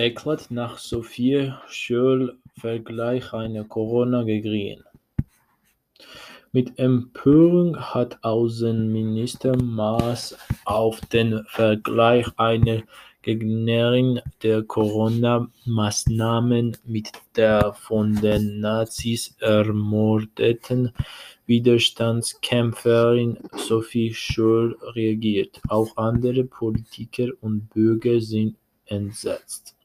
Eklat nach Sophie Scholl Vergleich eine Corona geschrien. Mit Empörung hat Außenminister Maas auf den Vergleich einer Gegnerin der Corona-Maßnahmen mit der von den Nazis ermordeten Widerstandskämpferin Sophie Scholl reagiert. Auch andere Politiker und Bürger sind entsetzt.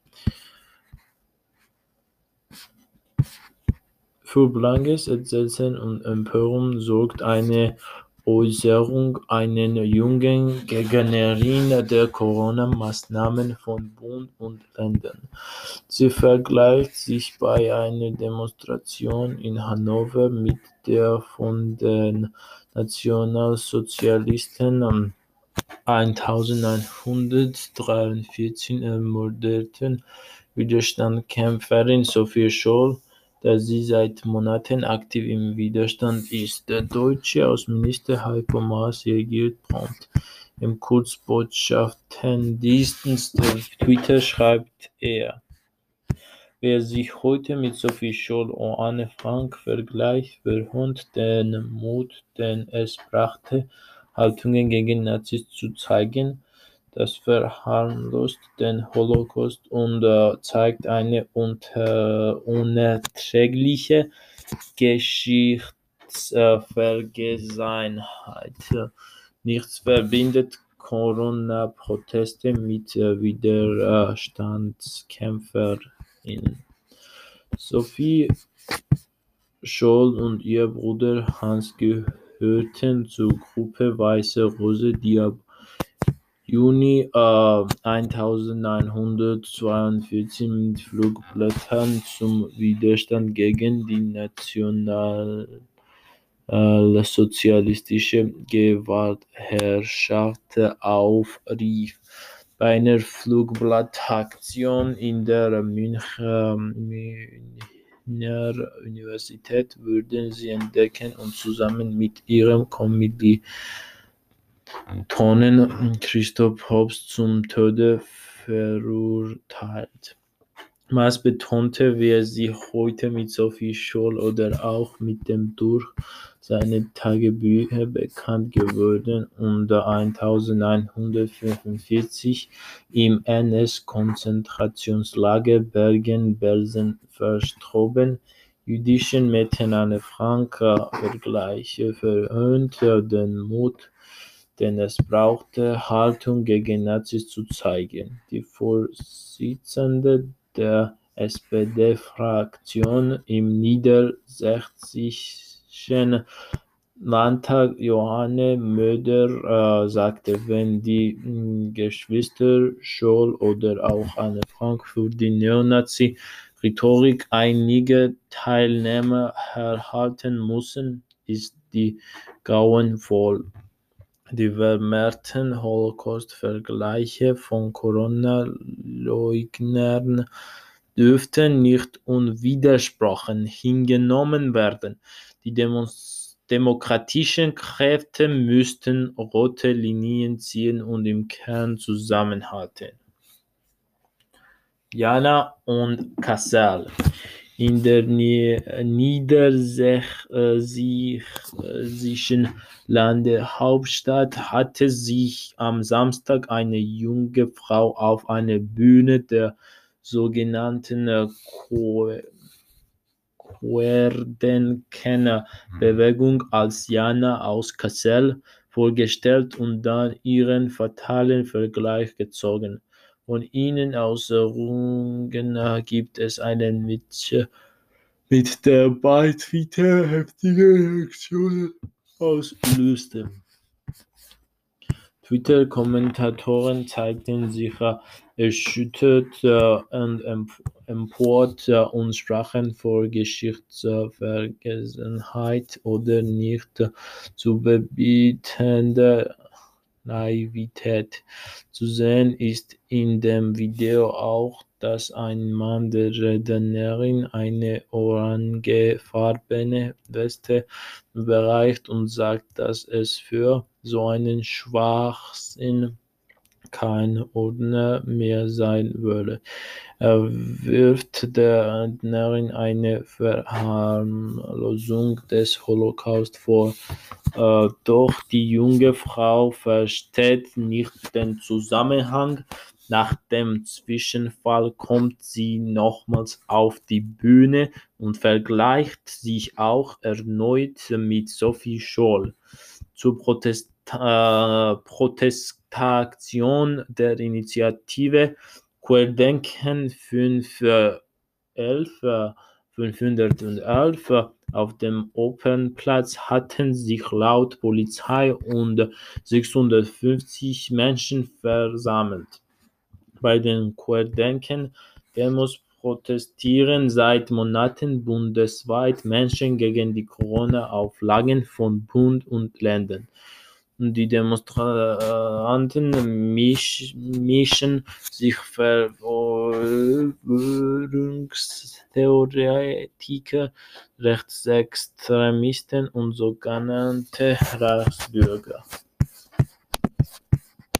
Für blanches Entsetzen und Empörung sorgt eine Äußerung einer jungen Gegnerin der Corona-Maßnahmen von Bund und Ländern. Sie vergleicht sich bei einer Demonstration in Hannover mit der von den Nationalsozialisten 1943 ermordeten Widerstandskämpferin Sophie Scholl da sie seit Monaten aktiv im Widerstand ist. Der deutsche Außenminister Heiko Maas reagiert prompt. Im Kurzbotschaftendienst Twitter schreibt er: Wer sich heute mit Sophie Scholl und Anne Frank vergleicht, verhöhnt den Mut, den es brachte, Haltungen gegen Nazis zu zeigen, das verharmlost den Holocaust und äh, zeigt eine unerträgliche Geschichtsvergessenheit. Nichts verbindet Corona-Proteste mit äh, Widerstandskämpferinnen. Sophie Scholl und ihr Bruder Hans gehörten zur Gruppe Weiße Rose, die ab Juni äh, eintausendneunhundertzweiundvierzig mit Flugblättern zum Widerstand gegen die nationalsozialistische Gewaltherrschaft aufrief. Bei einer Flugblattaktion in der Münchner Universität wurden sie entdeckt und zusammen mit ihrem Kommilitonen Christoph Hobbs zum Tode verurteilt. Maas betonte, wer sich heute mit Sophie Scholl oder auch mit dem durch seine Tagebücher bekannt geworden und 1945 im NS-Konzentrationslager Bergen-Belsen verstorben jüdischen Mädchen Anne Frank vergleiche, verhöhnt den Mut den es brauchte, Haltung gegen Nazis zu zeigen. Die Vorsitzende der SPD-Fraktion im niedersächsischen Landtag, Johanne Möder, äh, sagte, wenn die hm, Geschwister Scholl oder auch Anne Frank für die Neonazi-Rhetorik einige Teilnehmer erhalten müssen, ist die grauenvoll. Die vermehrten Holocaust-Vergleiche von Corona-Leugnern dürften nicht unwidersprochen hingenommen werden. Die demokratischen Kräfte müssten rote Linien ziehen und im Kern zusammenhalten. Jana und Kassel in der niedersächsischen Landeshauptstadt hatte sich am Samstag eine junge Frau auf einer Bühne der sogenannten Querdenker-Bewegung als Jana aus Kassel vorgestellt und dann ihren fatalen Vergleich gezogen. Von ihren Äußerungen gibt es einen Witz, mit der bei Twitter heftige Reaktionen auslöste. Twitter-Kommentatoren zeigten sich erschüttert und empört und sprachen vor Geschichtsvergessenheit oder nicht zu bebietender Naivität. Zu sehen ist in dem Video auch, dass ein Mann der Rednerin eine orangefarbene Weste überreicht und sagt, dass es für so einen Schwachsinn kein Ordner mehr sein wolle. Er wirft darin eine Verharmlosung des Holocaust vor, äh, doch die junge Frau versteht nicht den Zusammenhang. Nach dem Zwischenfall kommt sie nochmals auf die Bühne und vergleicht sich auch erneut mit Sophie Scholl. Zur Protest äh, Protestation der Initiative Querdenken 511, 511 auf dem Opernplatz hatten sich laut Polizei und 650 Menschen versammelt. Bei den Querdenken-Demos protestieren seit Monaten bundesweit Menschen gegen die Corona-Auflagen von Bund und Ländern. Die Demonstranten mischen sich Verschwörungstheoretiker, Rechtsextremisten und sogenannte Reichsbürger.